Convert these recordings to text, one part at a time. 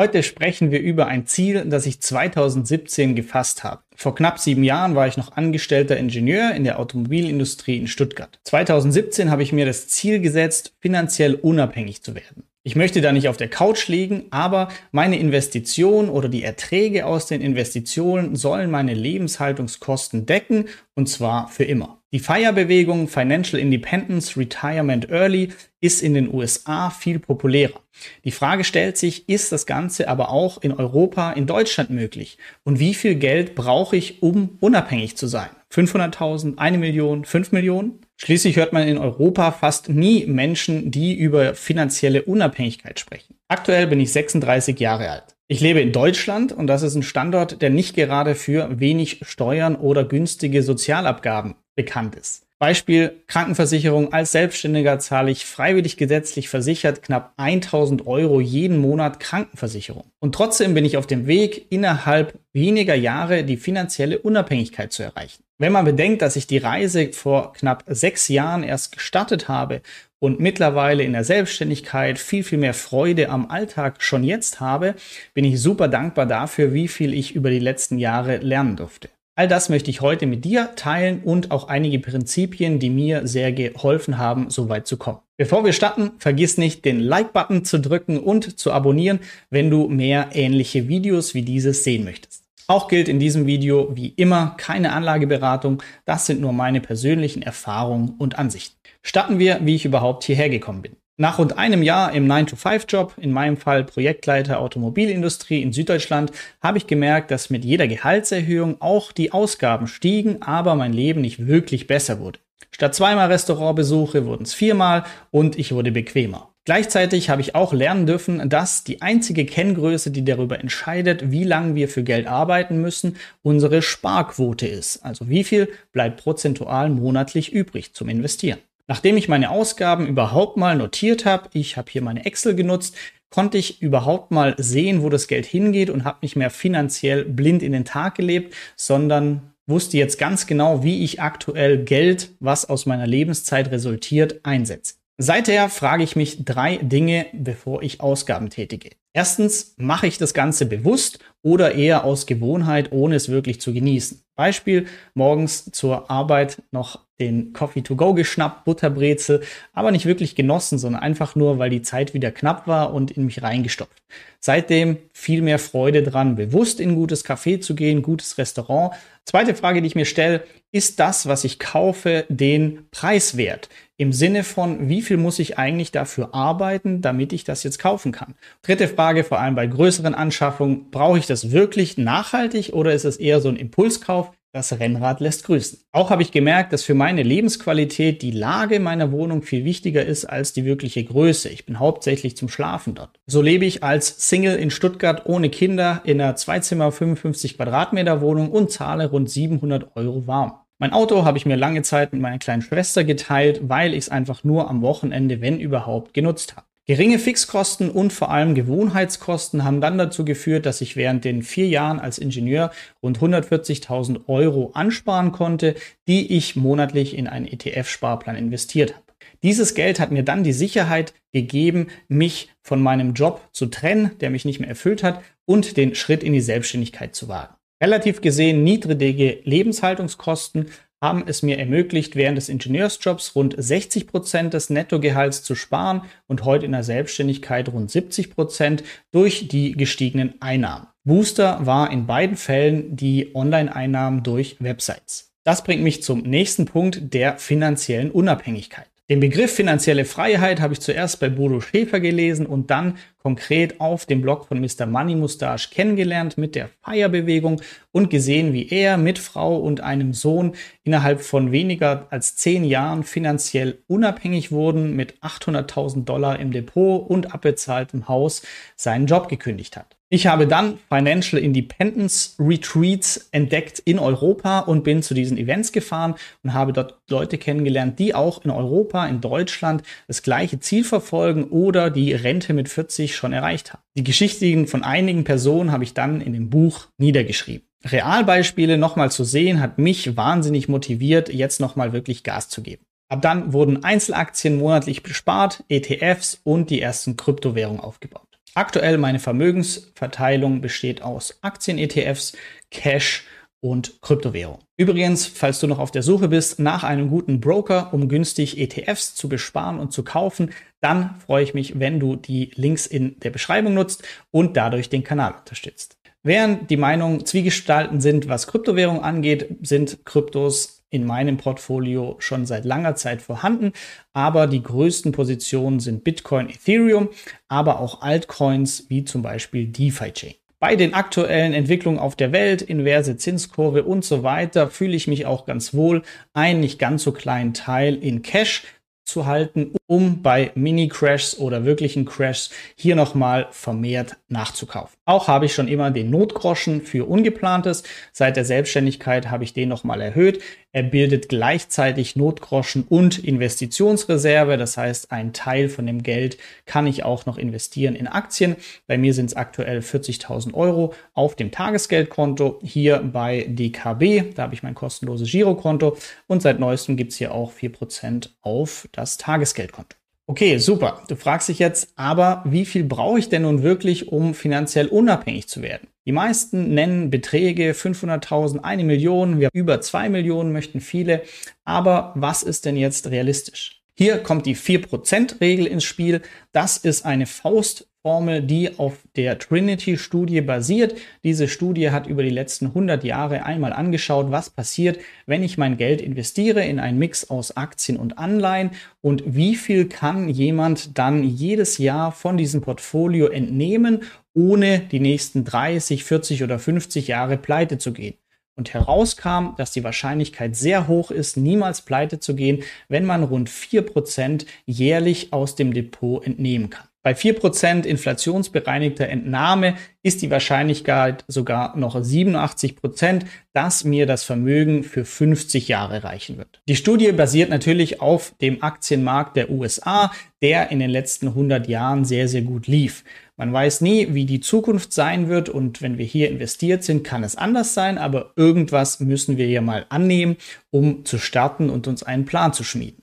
Heute sprechen wir über ein Ziel, das ich 2017 gefasst habe. Vor knapp sieben Jahren war ich noch angestellter Ingenieur in der Automobilindustrie in Stuttgart. 2017 habe ich mir das Ziel gesetzt, finanziell unabhängig zu werden. Ich möchte da nicht auf der Couch liegen, aber meine Investition oder die Erträge aus den Investitionen sollen meine Lebenshaltungskosten decken und zwar für immer. Die Feierbewegung Financial Independence Retirement Early ist in den USA viel populärer. Die Frage stellt sich, ist das Ganze aber auch in Europa, in Deutschland möglich? Und wie viel Geld brauche ich, um unabhängig zu sein? 500.000, eine Million, fünf Millionen? Schließlich hört man in Europa fast nie Menschen, die über finanzielle Unabhängigkeit sprechen. Aktuell bin ich 36 Jahre alt. Ich lebe in Deutschland und das ist ein Standort, der nicht gerade für wenig Steuern oder günstige Sozialabgaben bekannt ist. Beispiel Krankenversicherung. Als Selbstständiger zahle ich freiwillig gesetzlich versichert knapp 1000 Euro jeden Monat Krankenversicherung. Und trotzdem bin ich auf dem Weg, innerhalb weniger Jahre die finanzielle Unabhängigkeit zu erreichen. Wenn man bedenkt, dass ich die Reise vor knapp sechs Jahren erst gestartet habe und mittlerweile in der Selbstständigkeit viel, viel mehr Freude am Alltag schon jetzt habe, bin ich super dankbar dafür, wie viel ich über die letzten Jahre lernen durfte. All das möchte ich heute mit dir teilen und auch einige Prinzipien, die mir sehr geholfen haben, so weit zu kommen. Bevor wir starten, vergiss nicht, den Like-Button zu drücken und zu abonnieren, wenn du mehr ähnliche Videos wie dieses sehen möchtest. Auch gilt in diesem Video wie immer keine Anlageberatung, das sind nur meine persönlichen Erfahrungen und Ansichten. Starten wir, wie ich überhaupt hierher gekommen bin. Nach rund einem Jahr im 9-to-5-Job, in meinem Fall Projektleiter Automobilindustrie in Süddeutschland, habe ich gemerkt, dass mit jeder Gehaltserhöhung auch die Ausgaben stiegen, aber mein Leben nicht wirklich besser wurde. Statt zweimal Restaurantbesuche wurden es viermal und ich wurde bequemer. Gleichzeitig habe ich auch lernen dürfen, dass die einzige Kenngröße, die darüber entscheidet, wie lange wir für Geld arbeiten müssen, unsere Sparquote ist. Also wie viel bleibt prozentual monatlich übrig zum Investieren. Nachdem ich meine Ausgaben überhaupt mal notiert habe, ich habe hier meine Excel genutzt, konnte ich überhaupt mal sehen, wo das Geld hingeht und habe nicht mehr finanziell blind in den Tag gelebt, sondern wusste jetzt ganz genau, wie ich aktuell Geld, was aus meiner Lebenszeit resultiert, einsetze. Seither frage ich mich drei Dinge, bevor ich Ausgaben tätige. Erstens, mache ich das Ganze bewusst oder eher aus Gewohnheit, ohne es wirklich zu genießen? Beispiel, morgens zur Arbeit noch den Coffee to go geschnappt, Butterbrezel, aber nicht wirklich genossen, sondern einfach nur, weil die Zeit wieder knapp war und in mich reingestopft. Seitdem viel mehr Freude dran, bewusst in gutes Café zu gehen, gutes Restaurant. Zweite Frage, die ich mir stelle, ist das, was ich kaufe, den Preis wert? Im Sinne von, wie viel muss ich eigentlich dafür arbeiten, damit ich das jetzt kaufen kann? Dritte Frage, vor allem bei größeren Anschaffungen, brauche ich das wirklich nachhaltig oder ist es eher so ein Impulskauf? Das Rennrad lässt grüßen. Auch habe ich gemerkt, dass für meine Lebensqualität die Lage meiner Wohnung viel wichtiger ist als die wirkliche Größe. Ich bin hauptsächlich zum Schlafen dort. So lebe ich als Single in Stuttgart ohne Kinder in einer Zweizimmer 55 Quadratmeter Wohnung und zahle rund 700 Euro warm. Mein Auto habe ich mir lange Zeit mit meiner kleinen Schwester geteilt, weil ich es einfach nur am Wochenende, wenn überhaupt, genutzt habe. Geringe Fixkosten und vor allem Gewohnheitskosten haben dann dazu geführt, dass ich während den vier Jahren als Ingenieur rund 140.000 Euro ansparen konnte, die ich monatlich in einen ETF-Sparplan investiert habe. Dieses Geld hat mir dann die Sicherheit gegeben, mich von meinem Job zu trennen, der mich nicht mehr erfüllt hat, und den Schritt in die Selbstständigkeit zu wagen. Relativ gesehen niedrige Lebenshaltungskosten haben es mir ermöglicht, während des Ingenieursjobs rund 60 Prozent des Nettogehalts zu sparen und heute in der Selbstständigkeit rund 70 Prozent durch die gestiegenen Einnahmen. Booster war in beiden Fällen die Online-Einnahmen durch Websites. Das bringt mich zum nächsten Punkt der finanziellen Unabhängigkeit. Den Begriff finanzielle Freiheit habe ich zuerst bei Bodo Schäfer gelesen und dann konkret auf dem Blog von Mr. Money Mustache kennengelernt mit der Feierbewegung und gesehen, wie er mit Frau und einem Sohn innerhalb von weniger als zehn Jahren finanziell unabhängig wurden, mit 800.000 Dollar im Depot und abbezahltem Haus seinen Job gekündigt hat. Ich habe dann Financial Independence Retreats entdeckt in Europa und bin zu diesen Events gefahren und habe dort Leute kennengelernt, die auch in Europa, in Deutschland das gleiche Ziel verfolgen oder die Rente mit 40 schon erreicht haben. Die Geschichten von einigen Personen habe ich dann in dem Buch niedergeschrieben. Realbeispiele nochmal zu sehen, hat mich wahnsinnig motiviert, jetzt nochmal wirklich Gas zu geben. Ab dann wurden Einzelaktien monatlich bespart, ETFs und die ersten Kryptowährungen aufgebaut. Aktuell meine Vermögensverteilung besteht aus Aktien-ETFs, Cash und Kryptowährung. Übrigens, falls du noch auf der Suche bist nach einem guten Broker, um günstig ETFs zu besparen und zu kaufen, dann freue ich mich, wenn du die Links in der Beschreibung nutzt und dadurch den Kanal unterstützt. Während die Meinungen zwiegestalten sind, was Kryptowährung angeht, sind Kryptos in meinem Portfolio schon seit langer Zeit vorhanden, aber die größten Positionen sind Bitcoin, Ethereum, aber auch Altcoins wie zum Beispiel DeFi-Chain. Bei den aktuellen Entwicklungen auf der Welt, inverse Zinskurve und so weiter, fühle ich mich auch ganz wohl, einen nicht ganz so kleinen Teil in Cash zu halten, um bei Mini-Crashs oder wirklichen Crashs hier nochmal vermehrt nachzukaufen. Auch habe ich schon immer den Notgroschen für Ungeplantes. Seit der Selbstständigkeit habe ich den nochmal erhöht. Er bildet gleichzeitig Notgroschen und Investitionsreserve. Das heißt, ein Teil von dem Geld kann ich auch noch investieren in Aktien. Bei mir sind es aktuell 40.000 Euro auf dem Tagesgeldkonto. Hier bei DKB, da habe ich mein kostenloses Girokonto. Und seit neuestem gibt es hier auch 4% auf das Tagesgeldkonto. Okay, super. Du fragst dich jetzt, aber wie viel brauche ich denn nun wirklich, um finanziell unabhängig zu werden? Die meisten nennen Beträge 500.000, eine Million, wir über zwei Millionen möchten viele. Aber was ist denn jetzt realistisch? Hier kommt die 4%-Regel ins Spiel. Das ist eine Faust Formel, die auf der Trinity-Studie basiert. Diese Studie hat über die letzten 100 Jahre einmal angeschaut, was passiert, wenn ich mein Geld investiere in einen Mix aus Aktien und Anleihen und wie viel kann jemand dann jedes Jahr von diesem Portfolio entnehmen, ohne die nächsten 30, 40 oder 50 Jahre pleite zu gehen. Und herauskam, dass die Wahrscheinlichkeit sehr hoch ist, niemals pleite zu gehen, wenn man rund 4% jährlich aus dem Depot entnehmen kann. Bei 4% inflationsbereinigter Entnahme ist die Wahrscheinlichkeit sogar noch 87%, dass mir das Vermögen für 50 Jahre reichen wird. Die Studie basiert natürlich auf dem Aktienmarkt der USA, der in den letzten 100 Jahren sehr, sehr gut lief. Man weiß nie, wie die Zukunft sein wird und wenn wir hier investiert sind, kann es anders sein, aber irgendwas müssen wir ja mal annehmen, um zu starten und uns einen Plan zu schmieden.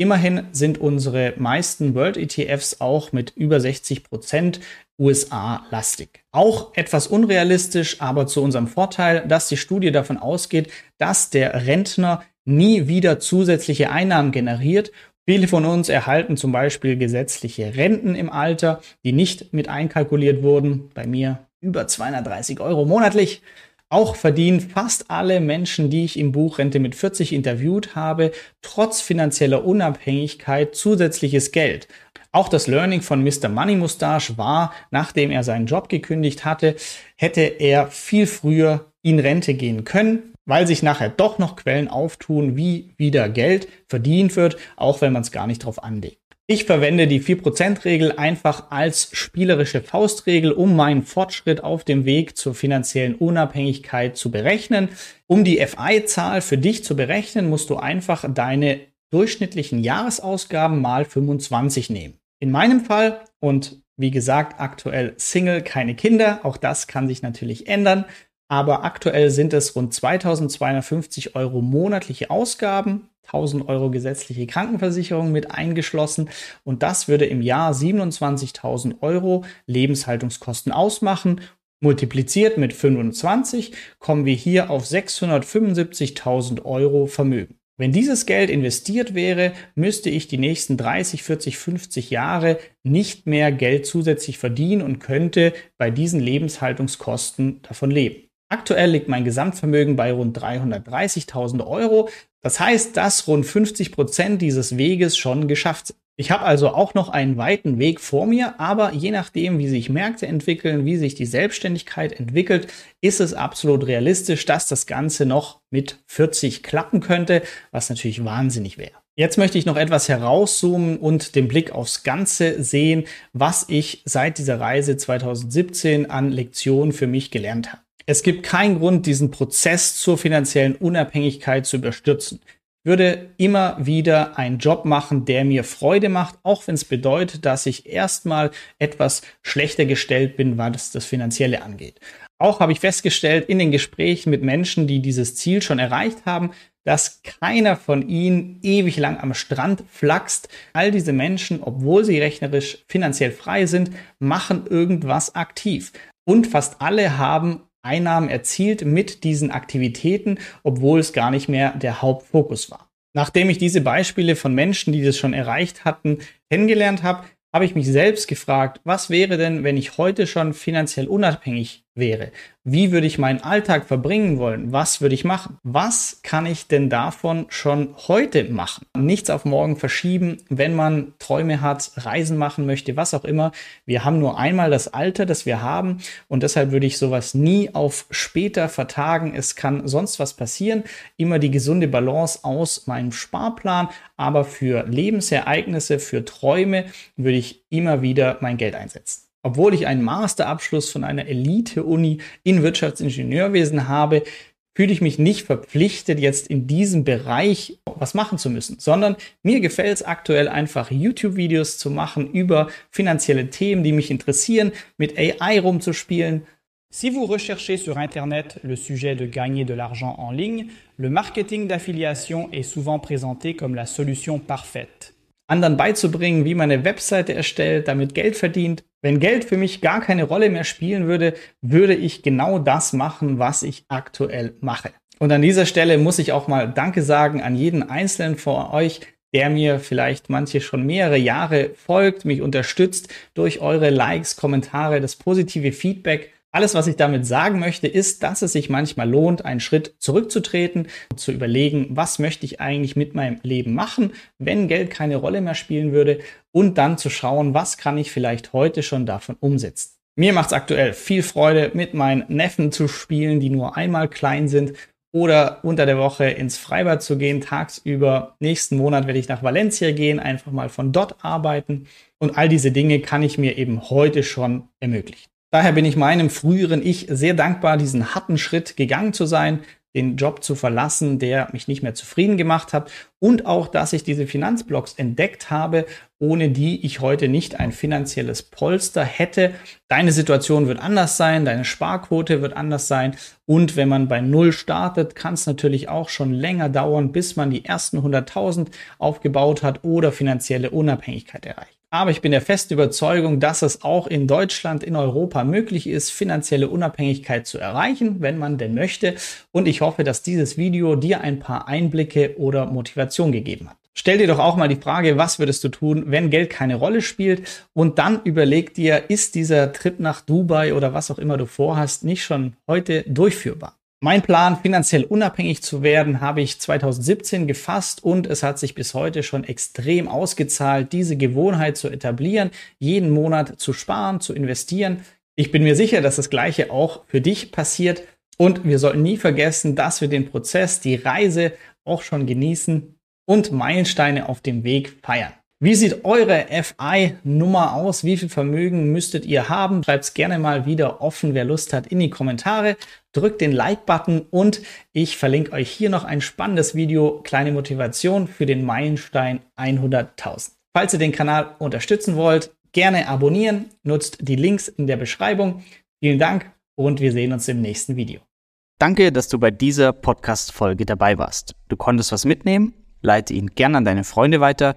Immerhin sind unsere meisten World ETFs auch mit über 60 Prozent USA-lastig. Auch etwas unrealistisch, aber zu unserem Vorteil, dass die Studie davon ausgeht, dass der Rentner nie wieder zusätzliche Einnahmen generiert. Viele von uns erhalten zum Beispiel gesetzliche Renten im Alter, die nicht mit einkalkuliert wurden. Bei mir über 230 Euro monatlich. Auch verdienen fast alle Menschen, die ich im Buch Rente mit 40 interviewt habe, trotz finanzieller Unabhängigkeit zusätzliches Geld. Auch das Learning von Mr. Money Mustache war, nachdem er seinen Job gekündigt hatte, hätte er viel früher in Rente gehen können, weil sich nachher doch noch Quellen auftun, wie wieder Geld verdient wird, auch wenn man es gar nicht drauf anlegt. Ich verwende die 4%-Regel einfach als spielerische Faustregel, um meinen Fortschritt auf dem Weg zur finanziellen Unabhängigkeit zu berechnen. Um die FI-Zahl für dich zu berechnen, musst du einfach deine durchschnittlichen Jahresausgaben mal 25 nehmen. In meinem Fall und wie gesagt, aktuell Single, keine Kinder, auch das kann sich natürlich ändern, aber aktuell sind es rund 2250 Euro monatliche Ausgaben 1000 Euro gesetzliche Krankenversicherung mit eingeschlossen und das würde im Jahr 27.000 Euro Lebenshaltungskosten ausmachen. Multipliziert mit 25 kommen wir hier auf 675.000 Euro Vermögen. Wenn dieses Geld investiert wäre, müsste ich die nächsten 30, 40, 50 Jahre nicht mehr Geld zusätzlich verdienen und könnte bei diesen Lebenshaltungskosten davon leben. Aktuell liegt mein Gesamtvermögen bei rund 330.000 Euro. Das heißt, dass rund 50 Prozent dieses Weges schon geschafft sind. Ich habe also auch noch einen weiten Weg vor mir, aber je nachdem, wie sich Märkte entwickeln, wie sich die Selbstständigkeit entwickelt, ist es absolut realistisch, dass das Ganze noch mit 40 klappen könnte, was natürlich wahnsinnig wäre. Jetzt möchte ich noch etwas herauszoomen und den Blick aufs Ganze sehen, was ich seit dieser Reise 2017 an Lektionen für mich gelernt habe. Es gibt keinen Grund, diesen Prozess zur finanziellen Unabhängigkeit zu überstürzen. Ich würde immer wieder einen Job machen, der mir Freude macht, auch wenn es bedeutet, dass ich erstmal etwas schlechter gestellt bin, was das Finanzielle angeht. Auch habe ich festgestellt in den Gesprächen mit Menschen, die dieses Ziel schon erreicht haben, dass keiner von ihnen ewig lang am Strand flaxt. All diese Menschen, obwohl sie rechnerisch finanziell frei sind, machen irgendwas aktiv. Und fast alle haben Einnahmen erzielt mit diesen Aktivitäten, obwohl es gar nicht mehr der Hauptfokus war. Nachdem ich diese Beispiele von Menschen, die das schon erreicht hatten, kennengelernt habe, habe ich mich selbst gefragt, was wäre denn, wenn ich heute schon finanziell unabhängig wäre? Wie würde ich meinen Alltag verbringen wollen? Was würde ich machen? Was kann ich denn davon schon heute machen? Nichts auf morgen verschieben, wenn man Träume hat, Reisen machen möchte, was auch immer. Wir haben nur einmal das Alter, das wir haben und deshalb würde ich sowas nie auf später vertagen. Es kann sonst was passieren. Immer die gesunde Balance aus meinem Sparplan, aber für Lebensereignisse, für Träume würde ich immer wieder mein Geld einsetzen. Obwohl ich einen Masterabschluss von einer Elite-Uni in Wirtschaftsingenieurwesen habe, fühle ich mich nicht verpflichtet, jetzt in diesem Bereich was machen zu müssen, sondern mir gefällt es aktuell einfach, YouTube-Videos zu machen über finanzielle Themen, die mich interessieren, mit AI rumzuspielen. Si vous recherchez sur Internet le sujet de gagner de l'argent en ligne, le marketing d'affiliation est souvent présenté comme la solution parfaite. Anderen beizubringen, wie man eine Webseite erstellt, damit Geld verdient, wenn Geld für mich gar keine Rolle mehr spielen würde, würde ich genau das machen, was ich aktuell mache. Und an dieser Stelle muss ich auch mal Danke sagen an jeden Einzelnen von euch, der mir vielleicht manche schon mehrere Jahre folgt, mich unterstützt durch eure Likes, Kommentare, das positive Feedback. Alles, was ich damit sagen möchte, ist, dass es sich manchmal lohnt, einen Schritt zurückzutreten, zu überlegen, was möchte ich eigentlich mit meinem Leben machen, wenn Geld keine Rolle mehr spielen würde und dann zu schauen, was kann ich vielleicht heute schon davon umsetzen. Mir macht es aktuell viel Freude, mit meinen Neffen zu spielen, die nur einmal klein sind oder unter der Woche ins Freibad zu gehen, tagsüber. Nächsten Monat werde ich nach Valencia gehen, einfach mal von dort arbeiten. Und all diese Dinge kann ich mir eben heute schon ermöglichen. Daher bin ich meinem früheren Ich sehr dankbar, diesen harten Schritt gegangen zu sein, den Job zu verlassen, der mich nicht mehr zufrieden gemacht hat und auch, dass ich diese Finanzblocks entdeckt habe, ohne die ich heute nicht ein finanzielles Polster hätte. Deine Situation wird anders sein, deine Sparquote wird anders sein und wenn man bei Null startet, kann es natürlich auch schon länger dauern, bis man die ersten 100.000 aufgebaut hat oder finanzielle Unabhängigkeit erreicht. Aber ich bin der festen Überzeugung, dass es auch in Deutschland, in Europa möglich ist, finanzielle Unabhängigkeit zu erreichen, wenn man denn möchte. Und ich hoffe, dass dieses Video dir ein paar Einblicke oder Motivation gegeben hat. Stell dir doch auch mal die Frage, was würdest du tun, wenn Geld keine Rolle spielt? Und dann überleg dir, ist dieser Trip nach Dubai oder was auch immer du vorhast, nicht schon heute durchführbar? Mein Plan, finanziell unabhängig zu werden, habe ich 2017 gefasst und es hat sich bis heute schon extrem ausgezahlt, diese Gewohnheit zu etablieren, jeden Monat zu sparen, zu investieren. Ich bin mir sicher, dass das Gleiche auch für dich passiert und wir sollten nie vergessen, dass wir den Prozess, die Reise auch schon genießen und Meilensteine auf dem Weg feiern. Wie sieht eure FI-Nummer aus? Wie viel Vermögen müsstet ihr haben? Schreibt es gerne mal wieder offen, wer Lust hat, in die Kommentare. Drückt den Like-Button und ich verlinke euch hier noch ein spannendes Video, kleine Motivation für den Meilenstein 100.000. Falls ihr den Kanal unterstützen wollt, gerne abonnieren, nutzt die Links in der Beschreibung. Vielen Dank und wir sehen uns im nächsten Video. Danke, dass du bei dieser Podcast-Folge dabei warst. Du konntest was mitnehmen? Leite ihn gerne an deine Freunde weiter